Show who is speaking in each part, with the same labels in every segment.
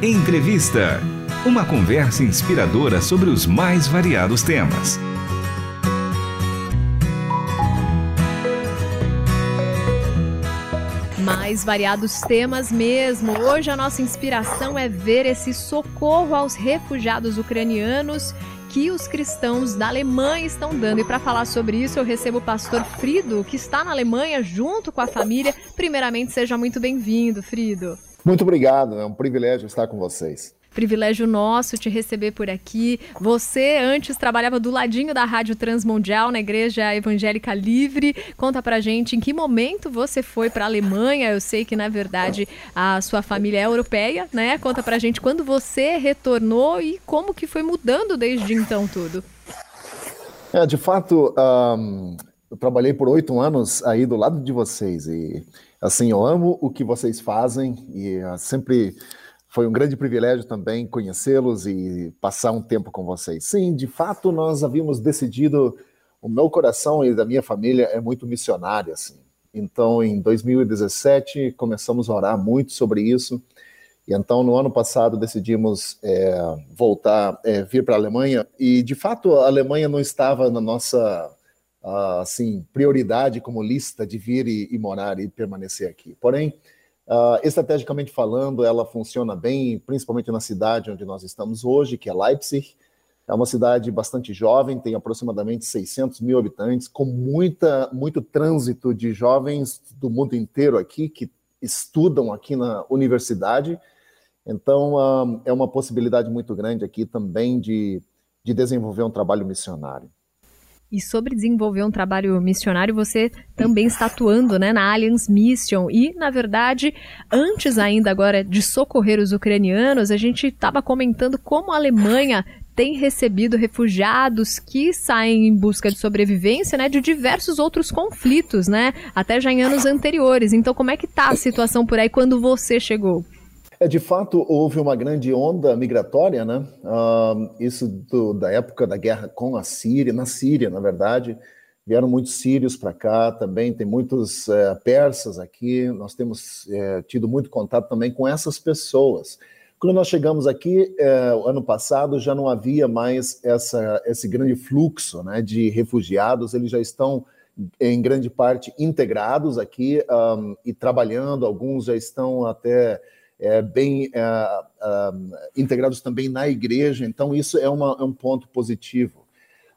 Speaker 1: Entrevista. Uma conversa inspiradora sobre os mais variados temas.
Speaker 2: Mais variados temas mesmo. Hoje a nossa inspiração é ver esse socorro aos refugiados ucranianos que os cristãos da Alemanha estão dando. E para falar sobre isso, eu recebo o pastor Frido, que está na Alemanha junto com a família. Primeiramente, seja muito bem-vindo, Frido.
Speaker 3: Muito obrigado, é um privilégio estar com vocês.
Speaker 2: Privilégio nosso te receber por aqui. Você antes trabalhava do ladinho da Rádio Transmundial na Igreja Evangélica Livre. Conta pra gente em que momento você foi para a Alemanha. Eu sei que na verdade a sua família é europeia, né? Conta pra gente quando você retornou e como que foi mudando desde então tudo.
Speaker 3: É, de fato, um, eu trabalhei por oito anos aí do lado de vocês e assim eu amo o que vocês fazem e uh, sempre foi um grande privilégio também conhecê-los e passar um tempo com vocês. Sim, de fato, nós havíamos decidido, o meu coração e da minha família é muito missionário, assim. Então, em 2017, começamos a orar muito sobre isso. E então, no ano passado, decidimos é, voltar, é, vir para a Alemanha. E, de fato, a Alemanha não estava na nossa assim prioridade como lista de vir e, e morar e permanecer aqui. Porém, Uh, estrategicamente falando, ela funciona bem, principalmente na cidade onde nós estamos hoje, que é Leipzig. É uma cidade bastante jovem, tem aproximadamente 600 mil habitantes, com muita, muito trânsito de jovens do mundo inteiro aqui que estudam aqui na universidade. Então, uh, é uma possibilidade muito grande aqui também de, de desenvolver um trabalho missionário.
Speaker 2: E sobre desenvolver um trabalho missionário, você também está atuando né, na Alliance Mission. E, na verdade, antes ainda agora de socorrer os ucranianos, a gente estava comentando como a Alemanha tem recebido refugiados que saem em busca de sobrevivência, né, de diversos outros conflitos, né, até já em anos anteriores. Então, como é que está a situação por aí quando você chegou?
Speaker 3: É, de fato, houve uma grande onda migratória, né? Uh, isso do, da época da guerra com a Síria, na Síria, na verdade. Vieram muitos sírios para cá também, tem muitos é, persas aqui. Nós temos é, tido muito contato também com essas pessoas. Quando nós chegamos aqui, é, ano passado, já não havia mais essa, esse grande fluxo né, de refugiados, eles já estão, em grande parte, integrados aqui um, e trabalhando, alguns já estão até é, bem é, é, integrados também na igreja, então isso é, uma, é um ponto positivo.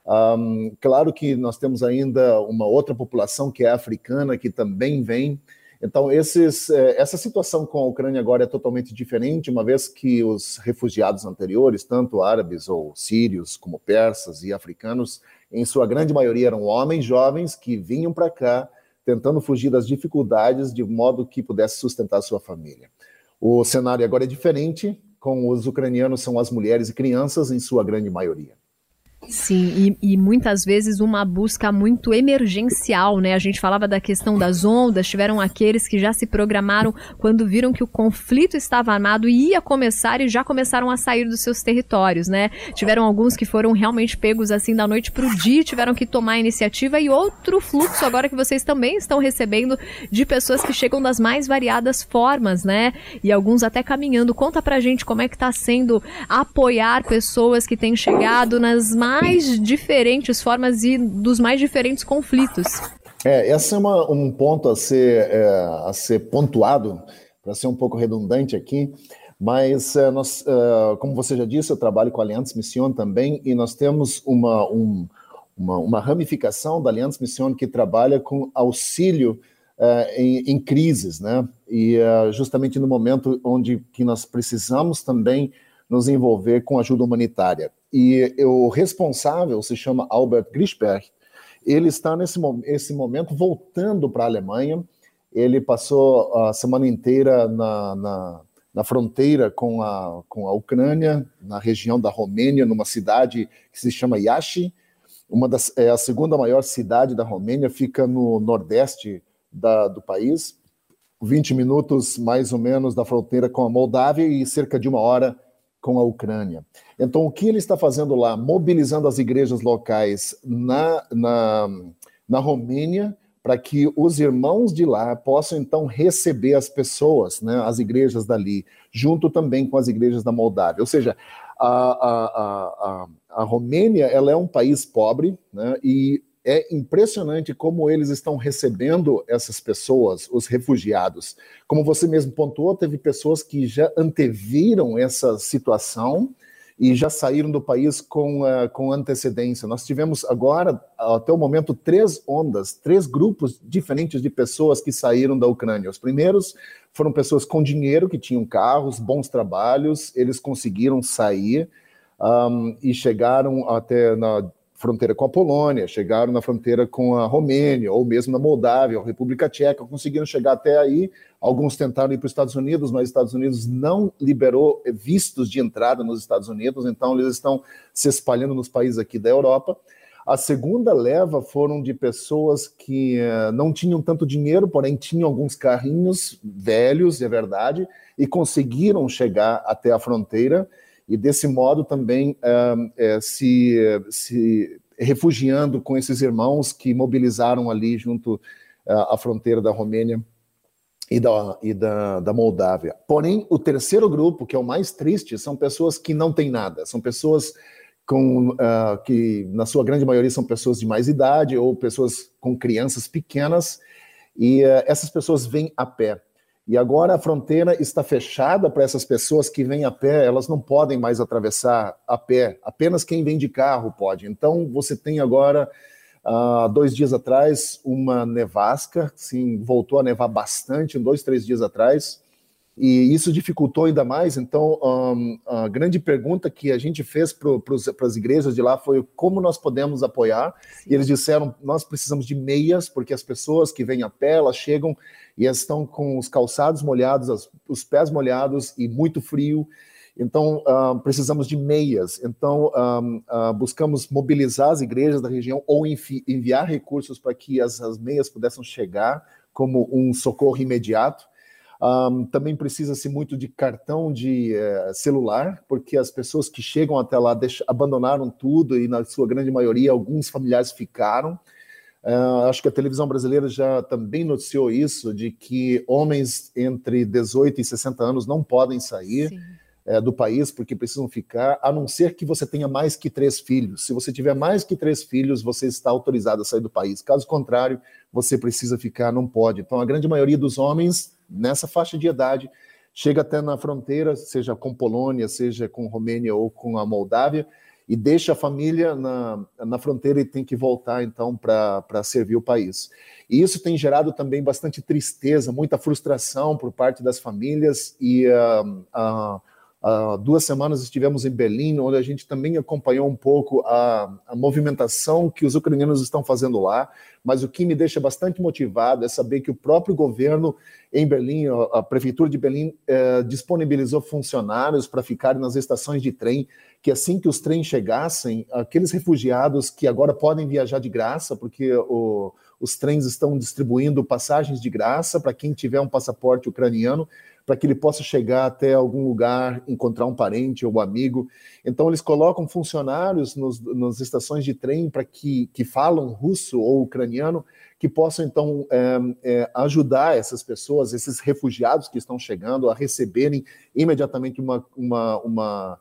Speaker 3: Um, claro que nós temos ainda uma outra população que é africana, que também vem. Então, esses, é, essa situação com a Ucrânia agora é totalmente diferente, uma vez que os refugiados anteriores, tanto árabes ou sírios, como persas e africanos, em sua grande maioria eram homens jovens que vinham para cá tentando fugir das dificuldades de modo que pudesse sustentar sua família. O cenário agora é diferente, com os ucranianos são as mulheres e crianças, em sua grande maioria.
Speaker 2: Sim, e, e, muitas vezes uma busca muito emergencial, né? A gente falava da questão das ondas, tiveram aqueles que já se programaram quando viram que o conflito estava armado e ia começar e já começaram a sair dos seus territórios, né? Tiveram alguns que foram realmente pegos assim da noite para o dia, tiveram que tomar a iniciativa e outro fluxo agora que vocês também estão recebendo de pessoas que chegam das mais variadas formas, né? E alguns até caminhando. Conta pra gente como é que tá sendo apoiar pessoas que têm chegado nas mais mais diferentes formas e dos mais diferentes conflitos.
Speaker 3: É, esse é uma, um ponto a ser, é, a ser pontuado, para ser um pouco redundante aqui, mas é, nós, é, como você já disse, eu trabalho com a Aliança Mission também, e nós temos uma, um, uma, uma, ramificação da Aliança Mission que trabalha com auxílio é, em, em, crises, né? E é, justamente no momento onde que nós precisamos também nos envolver com ajuda humanitária. E o responsável se chama Albert Grischberg. Ele está nesse esse momento voltando para a Alemanha. Ele passou a semana inteira na, na, na, fronteira com a, com a Ucrânia, na região da Romênia, numa cidade que se chama Yashi. Uma das, é a segunda maior cidade da Romênia, fica no nordeste da, do país, 20 minutos mais ou menos da fronteira com a Moldávia e cerca de uma hora com a Ucrânia. Então, o que ele está fazendo lá? Mobilizando as igrejas locais na, na, na Romênia para que os irmãos de lá possam então receber as pessoas, né, as igrejas dali, junto também com as igrejas da Moldávia. Ou seja, a, a, a, a, Romênia ela é um país pobre, né, e é impressionante como eles estão recebendo essas pessoas, os refugiados. Como você mesmo pontuou, teve pessoas que já anteviram essa situação e já saíram do país com, uh, com antecedência. Nós tivemos agora, até o momento, três ondas, três grupos diferentes de pessoas que saíram da Ucrânia. Os primeiros foram pessoas com dinheiro, que tinham carros, bons trabalhos, eles conseguiram sair um, e chegaram até na fronteira com a Polônia, chegaram na fronteira com a Romênia, ou mesmo na Moldávia, ou República Tcheca, conseguiram chegar até aí. Alguns tentaram ir para os Estados Unidos, mas os Estados Unidos não liberou vistos de entrada nos Estados Unidos, então eles estão se espalhando nos países aqui da Europa. A segunda leva foram de pessoas que uh, não tinham tanto dinheiro, porém tinham alguns carrinhos velhos, é verdade, e conseguiram chegar até a fronteira e desse modo também é, se, se refugiando com esses irmãos que mobilizaram ali junto à fronteira da Romênia e da, e da, da Moldávia. Porém, o terceiro grupo, que é o mais triste, são pessoas que não têm nada, são pessoas com, uh, que, na sua grande maioria, são pessoas de mais idade ou pessoas com crianças pequenas, e uh, essas pessoas vêm a pé. E agora a fronteira está fechada para essas pessoas que vêm a pé, elas não podem mais atravessar a pé, apenas quem vem de carro pode. Então você tem agora, uh, dois dias atrás, uma nevasca, sim, voltou a nevar bastante, dois, três dias atrás, e isso dificultou ainda mais. Então, um, a grande pergunta que a gente fez para as igrejas de lá foi como nós podemos apoiar. Sim. E eles disseram: nós precisamos de meias, porque as pessoas que vêm a pé, elas chegam e estão com os calçados molhados, as, os pés molhados e muito frio. Então, uh, precisamos de meias. Então, uh, buscamos mobilizar as igrejas da região ou envi enviar recursos para que as, as meias pudessem chegar como um socorro imediato. Um, também precisa-se muito de cartão de uh, celular, porque as pessoas que chegam até lá abandonaram tudo e, na sua grande maioria, alguns familiares ficaram. Uh, acho que a televisão brasileira já também noticiou isso, de que homens entre 18 e 60 anos não podem sair uh, do país porque precisam ficar, a não ser que você tenha mais que três filhos. Se você tiver mais que três filhos, você está autorizado a sair do país. Caso contrário, você precisa ficar, não pode. Então, a grande maioria dos homens nessa faixa de idade, chega até na fronteira, seja com Polônia, seja com Romênia ou com a Moldávia, e deixa a família na, na fronteira e tem que voltar então para servir o país. E isso tem gerado também bastante tristeza, muita frustração por parte das famílias e uh, uh, Há duas semanas estivemos em Berlim, onde a gente também acompanhou um pouco a, a, movimentação que os ucranianos estão fazendo lá. Mas o que me deixa bastante motivado é saber que o próprio governo em Berlim, a, a prefeitura de Berlim, eh, disponibilizou funcionários para ficarem nas estações de trem, que assim que os trens chegassem, aqueles refugiados que agora podem viajar de graça, porque o, os trens estão distribuindo passagens de graça para quem tiver um passaporte ucraniano para que ele possa chegar até algum lugar, encontrar um parente ou um amigo. Então, eles colocam funcionários nos, nas estações de trem para que, que falam russo ou ucraniano, que possam, então, é, é, ajudar essas pessoas, esses refugiados que estão chegando, a receberem imediatamente uma, uma, uma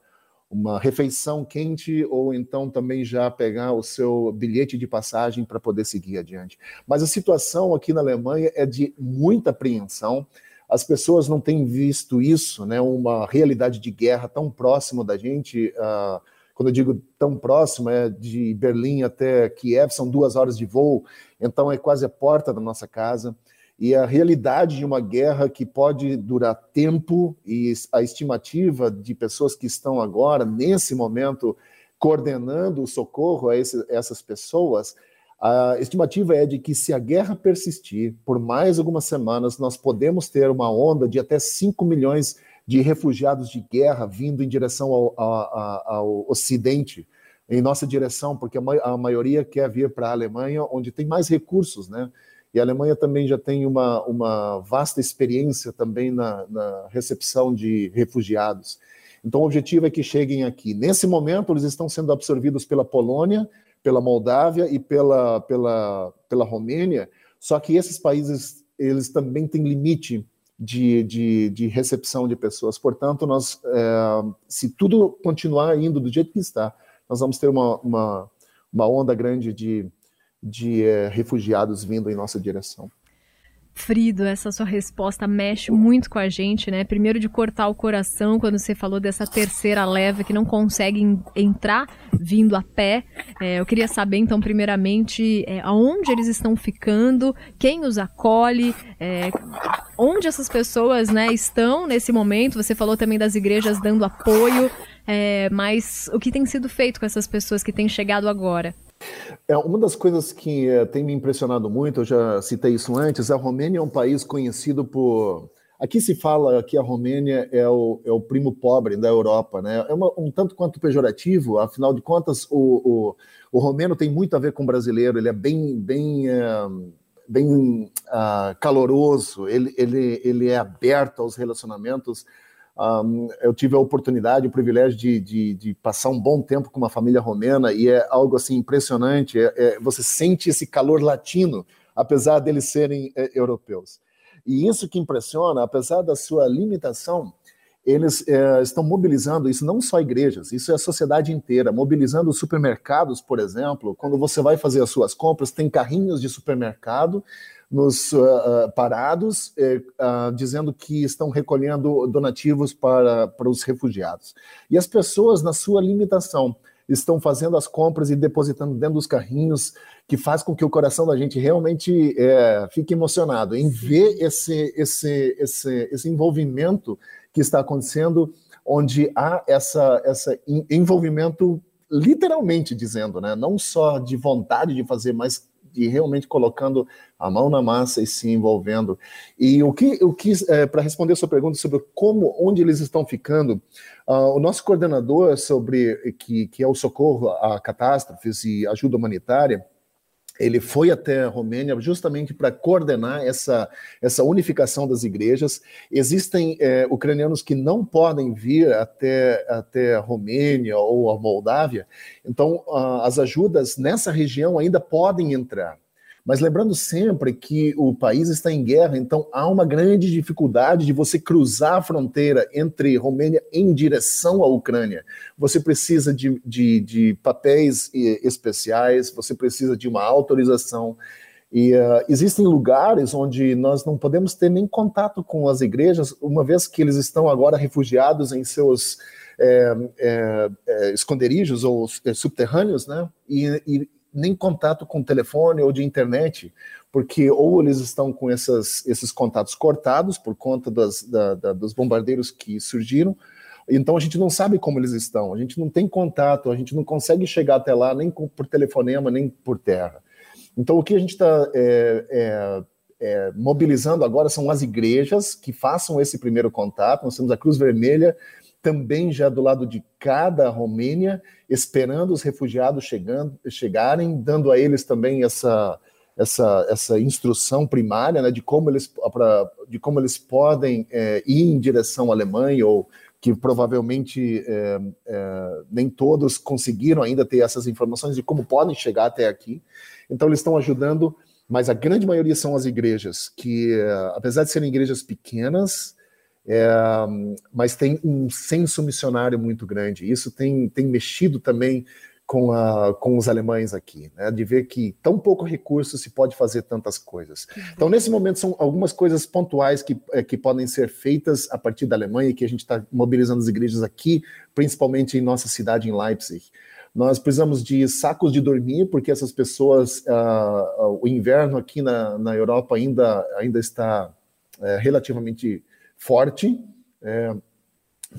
Speaker 3: uma refeição quente ou então também já pegar o seu bilhete de passagem para poder seguir adiante. Mas a situação aqui na Alemanha é de muita apreensão as pessoas não têm visto isso, né, uma realidade de guerra tão próxima da gente. Uh, quando eu digo tão próximo, é de Berlim até Kiev, são duas horas de voo, então é quase a porta da nossa casa. E a realidade de uma guerra que pode durar tempo, e a estimativa de pessoas que estão agora, nesse momento, coordenando o socorro a esse, essas pessoas, a estimativa é de que, se a guerra persistir por mais algumas semanas, nós podemos ter uma onda de até 5 milhões de refugiados de guerra vindo em direção ao, ao, ao Ocidente, em nossa direção, porque a, maioria quer vir para a Alemanha, onde tem mais recursos, né? E a Alemanha também já tem uma, uma vasta experiência também na, na recepção de refugiados. Então, o objetivo é que cheguem aqui. Nesse momento, eles estão sendo absorvidos pela Polônia, pela Moldávia e pela, pela, pela Romênia, Só que esses países, eles também têm limite de, de, de recepção de pessoas. Portanto, nós, é, se tudo continuar indo do jeito que está, nós vamos ter uma, uma, uma onda grande de, de é, refugiados vindo em nossa direção.
Speaker 2: Frido, essa sua resposta mexe muito com a gente, né? Primeiro de cortar o coração quando você falou dessa terceira leva que não consegue entrar vindo a pé. É, eu queria saber, então, primeiramente, é, aonde eles estão ficando, quem os acolhe, é, onde essas pessoas né, estão nesse momento. Você falou também das igrejas dando apoio, é, mas o que tem sido feito com essas pessoas que têm chegado agora?
Speaker 3: É, uma das coisas que é, tem me impressionado muito, eu já citei isso antes, a Romênia é um país conhecido por. Aqui se fala que a Romênia é o, é o primo pobre da Europa, né? É uma, um tanto quanto pejorativo, afinal de contas, o, o, o romeno tem muito a ver com o brasileiro, ele é bem, bem, é, bem uh, caloroso, ele, ele, ele é aberto aos relacionamentos um, eu tive a oportunidade, o privilégio de, de, de, passar um bom tempo com uma família romena e é algo assim impressionante. É, é, você sente esse calor latino, apesar deles serem é, europeus. E isso que impressiona, apesar da sua limitação, eles é, estão mobilizando isso não só igrejas, isso é a sociedade inteira, mobilizando supermercados, por exemplo. Quando você vai fazer as suas compras, tem carrinhos de supermercado nos uh, parados, uh, dizendo que estão recolhendo donativos para, para os refugiados. E as pessoas, na sua limitação, estão fazendo as compras e depositando dentro dos carrinhos, que faz com que o coração da gente realmente é, fique emocionado em ver esse, esse, esse, esse envolvimento que está acontecendo, onde há essa, essa envolvimento literalmente dizendo, né? não só de vontade de fazer, mas de realmente colocando a mão na massa e se envolvendo. E o que eu quis, é, para responder a sua pergunta sobre como, onde eles estão ficando, uh, o nosso coordenador sobre, que, que é o socorro a catástrofes e ajuda humanitária, ele foi até a Romênia justamente para coordenar essa, essa unificação das igrejas. Existem é, ucranianos que não podem vir até, até a Romênia ou a Moldávia, então as ajudas nessa região ainda podem entrar. Mas lembrando sempre que o país está em guerra, então há uma grande dificuldade de você cruzar a fronteira entre Romênia em direção à Ucrânia. Você precisa de, de, de papéis especiais, você precisa de uma autorização. E uh, existem lugares onde nós não podemos ter nem contato com as igrejas, uma vez que eles estão agora refugiados em seus é, é, é, esconderijos ou subterrâneos, né? E, e, nem contato com telefone ou de internet, porque ou eles estão com essas, esses contatos cortados por conta das, da, da, dos bombardeiros que surgiram, então a gente não sabe como eles estão, a gente não tem contato, a gente não consegue chegar até lá nem por telefonema, nem por terra. Então o que a gente está é, é, é, mobilizando agora são as igrejas que façam esse primeiro contato, nós temos a Cruz Vermelha, também já do lado de cada Romênia, esperando os refugiados chegando, chegarem, dando a eles também essa, essa, essa instrução primária né, de, como eles, pra, de como eles podem é, ir em direção à Alemanha, ou que provavelmente é, é, nem todos conseguiram ainda ter essas informações de como podem chegar até aqui. Então, eles estão ajudando, mas a grande maioria são as igrejas, que, apesar de serem igrejas pequenas, é, mas tem um senso missionário muito grande. Isso tem, tem mexido também com, a, com os alemães aqui, né? de ver que tão pouco recurso se pode fazer tantas coisas. Então, nesse momento, são algumas coisas pontuais que, é, que podem ser feitas a partir da Alemanha, que a gente está mobilizando as igrejas aqui, principalmente em nossa cidade, em Leipzig. Nós precisamos de sacos de dormir, porque essas pessoas, uh, o inverno aqui na, na Europa ainda, ainda está uh, relativamente forte, é,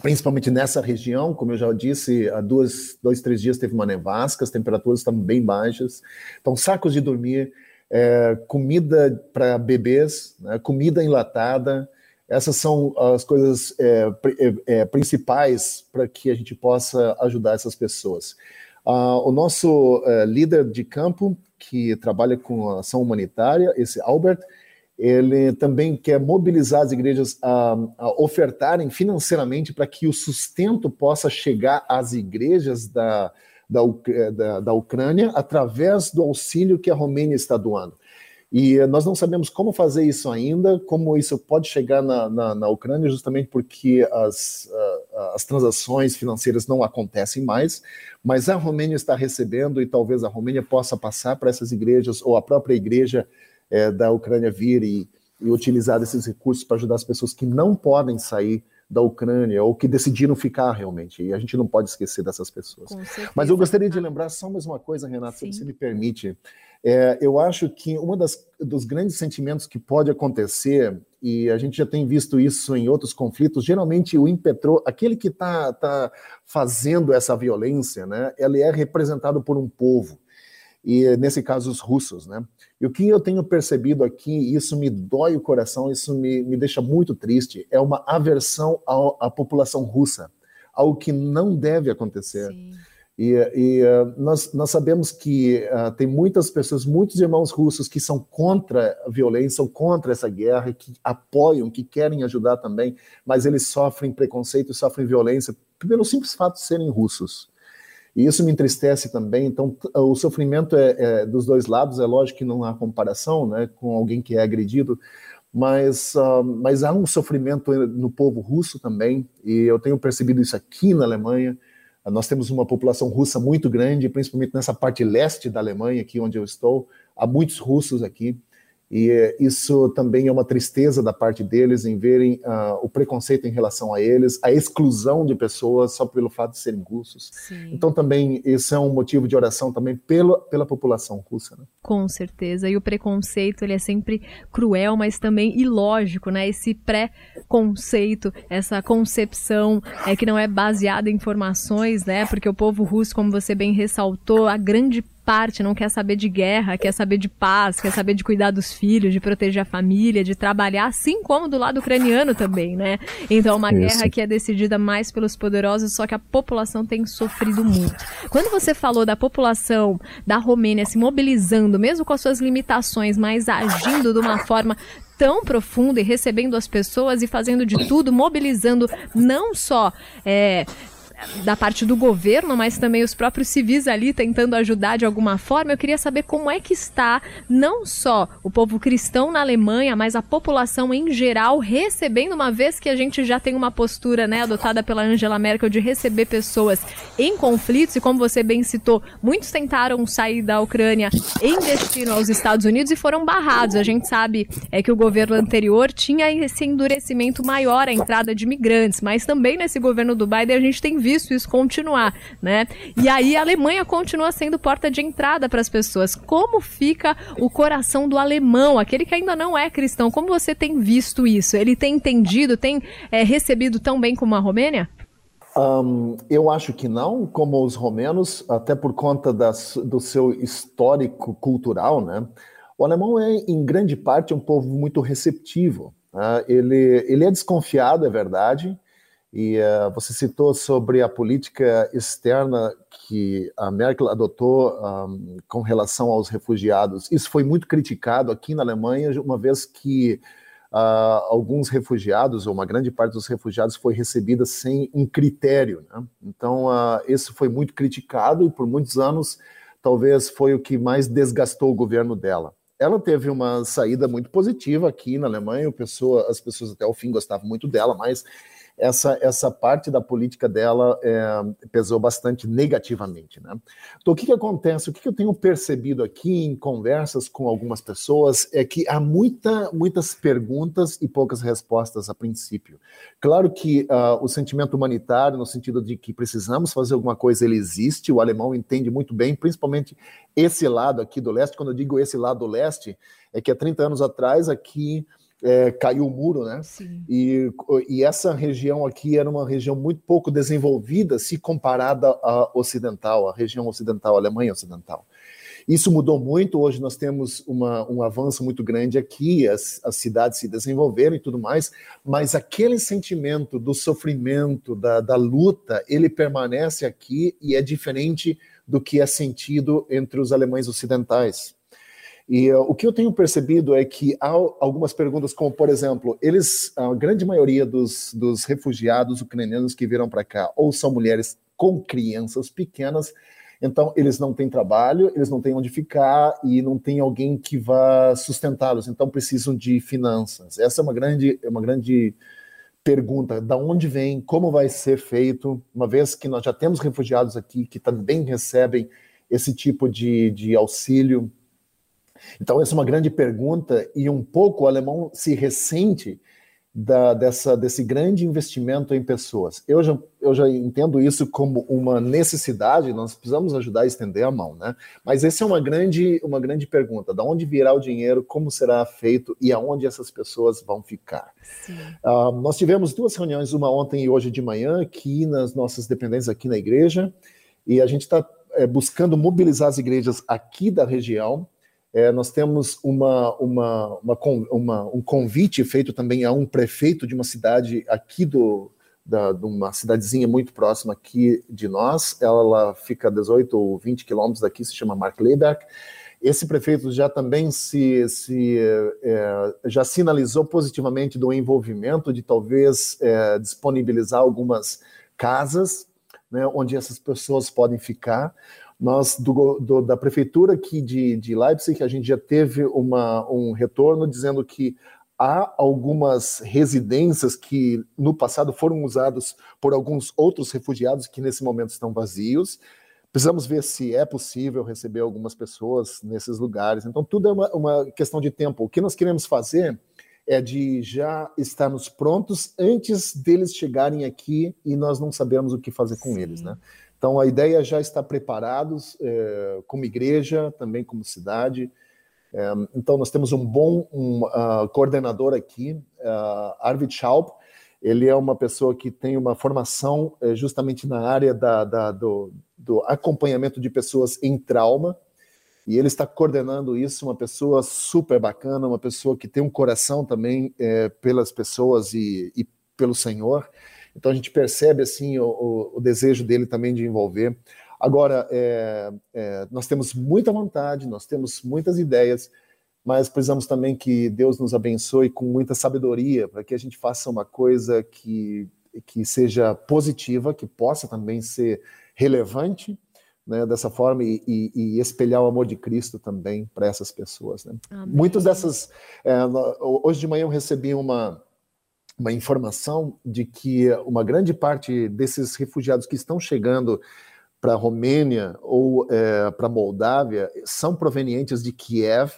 Speaker 3: principalmente nessa região, como eu já disse, há duas, dois, três dias teve uma nevasca, as temperaturas estão bem baixas, então sacos de dormir, é, comida para bebês, né, comida enlatada, essas são as coisas é, é, é principais para que a gente possa ajudar essas pessoas. Uh, o nosso é, líder de campo, que trabalha com ação humanitária, esse Albert, ele também quer mobilizar as igrejas a, a ofertarem financeiramente para que o sustento possa chegar às igrejas da, da, da, da, Ucrânia através do auxílio que a Romênia está doando. E nós não sabemos como fazer isso ainda, como isso pode chegar na, na, na Ucrânia, justamente porque as, uh, as transações financeiras não acontecem mais, mas a Romênia está recebendo e talvez a Romênia possa passar para essas igrejas, ou a própria igreja é, da Ucrânia vir e, e utilizar esses recursos para ajudar as pessoas que não podem sair da Ucrânia ou que decidiram ficar realmente. E a gente não pode esquecer dessas pessoas. Mas eu gostaria de lembrar só mais uma coisa, Renata, se você me permite. É, eu acho que um dos grandes sentimentos que pode acontecer, e a gente já tem visto isso em outros conflitos, geralmente o impetrou, aquele que está tá fazendo essa violência, né, ele é representado por um povo, e nesse caso os russos, né? E o que eu tenho percebido aqui, isso me dói o coração, isso me, me deixa muito triste, é uma aversão à, à população russa, algo que não deve acontecer. Sim. E, e uh, nós, nós, sabemos que uh, tem muitas pessoas, muitos irmãos russos que são contra a violência, são contra essa guerra, que apoiam, que querem ajudar também, mas eles sofrem preconceito, sofrem violência pelo simples fato de serem russos. E isso me entristece também. Então, o sofrimento é, é, dos dois lados. É lógico que não há comparação, né, com alguém que é agredido, mas, uh, mas há um sofrimento no povo russo também. E eu tenho percebido isso aqui na Alemanha. Nós temos uma população russa muito grande, principalmente nessa parte leste da Alemanha, aqui onde eu estou. Há muitos russos aqui. E eh, isso também é uma tristeza da parte deles em verem uh, o preconceito em relação a eles, a exclusão de pessoas só pelo fato de serem russos. Sim. Então também isso é um motivo de oração também pela, pela população russa. Né?
Speaker 2: Com certeza. E o preconceito ele é sempre cruel, mas também ilógico, né? Esse pré-conceito, essa concepção é que não é baseada em informações, né? Porque o povo russo, como você bem ressaltou, a grande parte, não quer saber de guerra, quer saber de paz, quer saber de cuidar dos filhos, de proteger a família, de trabalhar, assim como do lado ucraniano também, né? Então, uma Isso. guerra que é decidida mais pelos poderosos, só que a população tem sofrido muito. Quando você falou da população da Romênia se mobilizando, mesmo com as suas limitações, mas agindo de uma forma tão profunda e recebendo as pessoas e fazendo de tudo, mobilizando não só é, da parte do governo, mas também os próprios civis ali tentando ajudar de alguma forma. Eu queria saber como é que está não só o povo cristão na Alemanha, mas a população em geral recebendo, uma vez que a gente já tem uma postura né, adotada pela Angela Merkel de receber pessoas em conflitos, e como você bem citou, muitos tentaram sair da Ucrânia em destino aos Estados Unidos e foram barrados. A gente sabe é que o governo anterior tinha esse endurecimento maior à entrada de imigrantes, mas também nesse governo do Biden a gente tem visto visto isso continuar, né? E aí a Alemanha continua sendo porta de entrada para as pessoas. Como fica o coração do alemão, aquele que ainda não é cristão? Como você tem visto isso? Ele tem entendido, tem é, recebido tão bem como a Romênia?
Speaker 3: Um, eu acho que não, como os romenos, até por conta das, do seu histórico cultural, né? O alemão é, em grande parte, um povo muito receptivo. Né? Ele, ele é desconfiado, é verdade, e uh, você citou sobre a política externa que a Merkel adotou um, com relação aos refugiados. Isso foi muito criticado aqui na Alemanha, uma vez que uh, alguns refugiados, ou uma grande parte dos refugiados, foi recebida sem um critério. Né? Então, uh, isso foi muito criticado e por muitos anos talvez foi o que mais desgastou o governo dela ela teve uma saída muito positiva aqui na Alemanha, pessoa, as pessoas até o fim gostavam muito dela, mas essa, essa parte da política dela é, pesou bastante negativamente. Né? Então, o que, que acontece? O que, que eu tenho percebido aqui em conversas com algumas pessoas é que há muita, muitas perguntas e poucas respostas a princípio. Claro que uh, o sentimento humanitário, no sentido de que precisamos fazer alguma coisa, ele existe, o alemão entende muito bem, principalmente esse lado aqui do leste. Quando eu digo esse lado do leste, é que há 30 anos atrás aqui é, caiu o muro, né? Sim. E, e essa região aqui era uma região muito pouco desenvolvida se comparada à ocidental, a região ocidental, a Alemanha ocidental. Isso mudou muito, hoje nós temos uma, um avanço muito grande aqui, as, as cidades se desenvolveram e tudo mais, mas aquele sentimento do sofrimento, da, da luta, ele permanece aqui e é diferente do que é sentido entre os alemães ocidentais. E uh, o que eu tenho percebido é que há algumas perguntas, como por exemplo, eles, a grande maioria dos, dos refugiados ucranianos que viram para cá, ou são mulheres com crianças pequenas, Então, eles não têm trabalho, eles não têm onde ficar e não tem alguém que vá sustentá-los. Então, precisam de finanças. Essa é uma grande, é uma grande pergunta: da onde vem, como vai ser feito, uma vez que nós já temos refugiados aqui que também recebem esse tipo de, de auxílio. Então, essa é uma grande pergunta, e um pouco o alemão se ressente da, dessa, desse grande investimento em pessoas. Eu já, eu já entendo isso como uma necessidade, nós precisamos ajudar a estender a mão, né? Mas essa é uma grande, uma grande pergunta: da onde virá o dinheiro, como será feito e aonde essas pessoas vão ficar? Uh, nós tivemos duas reuniões, uma ontem e hoje de manhã, aqui nas nossas dependências, aqui na igreja, e a gente está é, buscando mobilizar as igrejas aqui da região é, nós temos uma, uma, uma, um convite feito também a um prefeito de uma cidade aqui do, da, de uma cidadezinha muito próxima aqui de nós. Ela fica a 18 ou 20 quilômetros daqui, se chama Mark. Esse prefeito já também se, se é, já sinalizou positivamente do envolvimento de talvez é, disponibilizar algumas casas né, onde essas pessoas podem ficar. Nós, do, do, da prefeitura aqui de, de Leipzig, a gente já teve uma, um retorno dizendo que há algumas residências que no passado foram usadas por alguns outros refugiados que nesse momento estão vazios. Precisamos ver se é possível receber algumas pessoas nesses lugares. Então, tudo é uma, uma questão de tempo. O que nós queremos fazer é de já estarmos prontos antes deles chegarem aqui e nós não sabemos o que fazer com Sim. eles, né? Então, a ideia é já está preparados é, como igreja, também como cidade. É, então, nós temos um bom um, uh, coordenador aqui, uh, Arvid Schaub. Ele é uma pessoa que tem uma formação é, justamente na área da, da, do, do acompanhamento de pessoas em trauma. E ele está coordenando isso, uma pessoa super bacana, uma pessoa que tem um coração também é, pelas pessoas e, e pelo Senhor. Então a gente percebe assim o, o, desejo dele também de envolver. Agora, é, é, nós temos muita vontade, nós temos muitas ideias, mas precisamos também que Deus nos abençoe com muita sabedoria para que a gente faça uma coisa que, que seja positiva, que possa também ser relevante, né, dessa forma e, e, e, espelhar o amor de Cristo também para essas pessoas. Né? Muitas dessas. É, hoje de manhã eu recebi uma, uma informação de que uma grande parte desses refugiados que estão chegando para a Romênia ou é, para a Moldávia são provenientes de Kiev,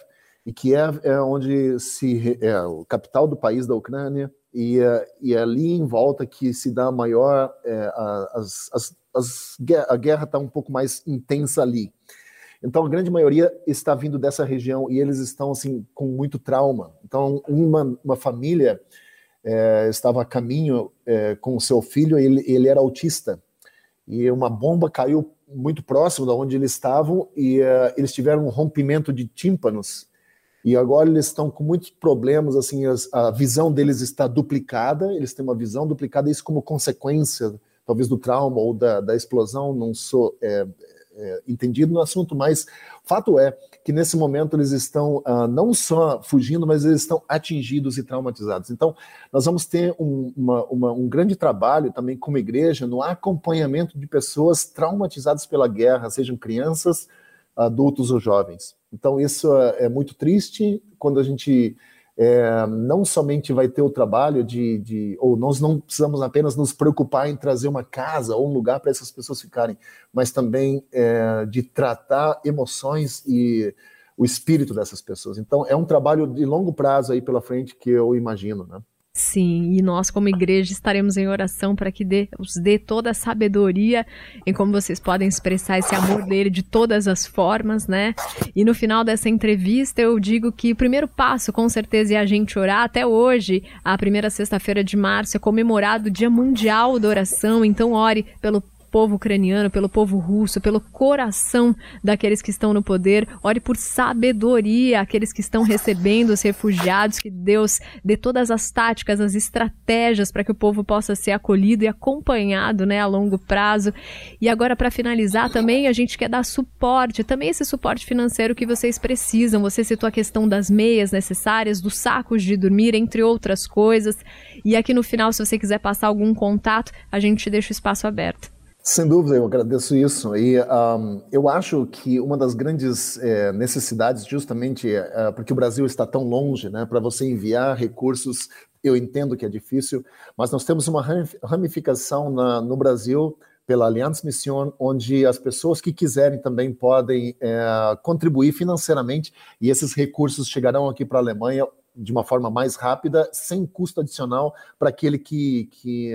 Speaker 3: e Kiev é onde se é o capital do país da Ucrânia, e, é, e ali em volta que se dá maior é, as, as, as, a guerra está um pouco mais intensa ali. Então a grande maioria está vindo dessa região e eles estão assim com muito trauma. Então uma, uma família é, estava a caminho é, com o seu filho, ele, ele era autista, e uma bomba caiu muito próximo da onde eles estavam, e é, eles tiveram um rompimento de tímpanos, e agora eles estão com muitos problemas, assim, as, a visão deles está duplicada, eles têm uma visão duplicada, isso como consequência, talvez, do trauma ou da, da explosão, não sou é, é, entendido no assunto, mas fato é que nesse momento eles estão uh, não só fugindo, mas eles estão atingidos e traumatizados. Então, nós vamos ter um, uma, uma, um grande trabalho também como igreja no acompanhamento de pessoas traumatizadas pela guerra, sejam crianças, adultos ou jovens. Então, isso é, é muito triste quando a gente é, não somente vai ter o trabalho de, de, ou nós não precisamos apenas nos preocupar em trazer uma casa ou um lugar para essas pessoas ficarem, mas também é, de tratar emoções e o espírito dessas pessoas. Então é um trabalho de longo prazo aí pela frente que eu imagino, né?
Speaker 2: Sim, e nós, como igreja, estaremos em oração para que dê, os dê toda a sabedoria em como vocês podem expressar esse amor dele de todas as formas, né? E no final dessa entrevista, eu digo que o primeiro passo, com certeza, é a gente orar. Até hoje, a primeira sexta-feira de março, é comemorado o Dia Mundial da Oração, então ore pelo povo ucraniano, pelo povo russo, pelo coração daqueles que estão no poder. Ore por sabedoria, aqueles que estão recebendo os refugiados, que Deus dê todas as táticas, as estratégias para que o povo possa ser acolhido e acompanhado, né, a longo prazo. E agora para finalizar também, a gente quer dar suporte, também esse suporte financeiro que vocês precisam. Você citou a questão das meias necessárias, dos sacos de dormir, entre outras coisas. E aqui no final, se você quiser passar algum contato, a gente deixa o espaço aberto.
Speaker 3: Sem dúvida, eu agradeço isso. E um, eu acho que uma das grandes é, necessidades, justamente é, porque o Brasil está tão longe, né, para você enviar recursos, eu entendo que é difícil, mas nós temos uma ramificação na, no Brasil pela Aliança Mission, onde as pessoas que quiserem também podem é, contribuir financeiramente e esses recursos chegarão aqui para a Alemanha de uma forma mais rápida, sem custo adicional para aquele que, que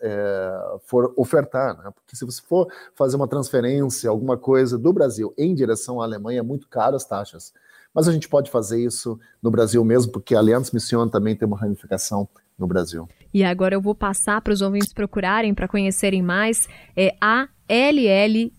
Speaker 3: é, for ofertar. Né? Porque se você for fazer uma transferência, alguma coisa do Brasil em direção à Alemanha, é muito caro as taxas. Mas a gente pode fazer isso no Brasil mesmo, porque a Aliança Mission também tem uma ramificação no Brasil.
Speaker 2: E agora eu vou passar para os ouvintes procurarem para conhecerem mais. É A L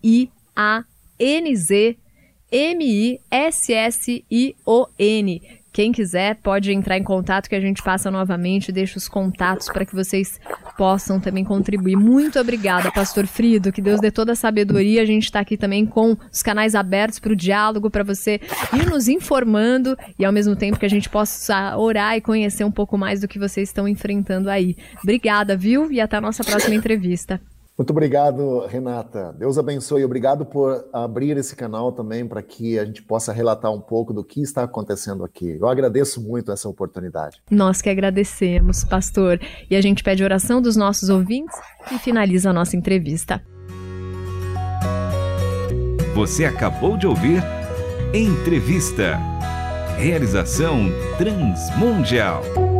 Speaker 2: Quem quiser pode entrar em contato que a gente passa novamente, deixa os contatos para que vocês possam também contribuir. Muito obrigada, Pastor Frido, que Deus dê toda a sabedoria. A gente está aqui também com os canais abertos para o diálogo, para você ir nos informando e ao mesmo tempo que a gente possa orar e conhecer um pouco mais do que vocês estão enfrentando aí. Obrigada, viu? E até a nossa próxima entrevista.
Speaker 3: Muito obrigado, Renata. Deus abençoe. Obrigado por abrir esse canal também para que a gente possa relatar um pouco do que está acontecendo aqui. Eu agradeço muito essa oportunidade.
Speaker 2: Nós que agradecemos, pastor. E a gente pede oração dos nossos ouvintes e finaliza a nossa entrevista.
Speaker 1: Você acabou de ouvir Entrevista. Realização Transmundial.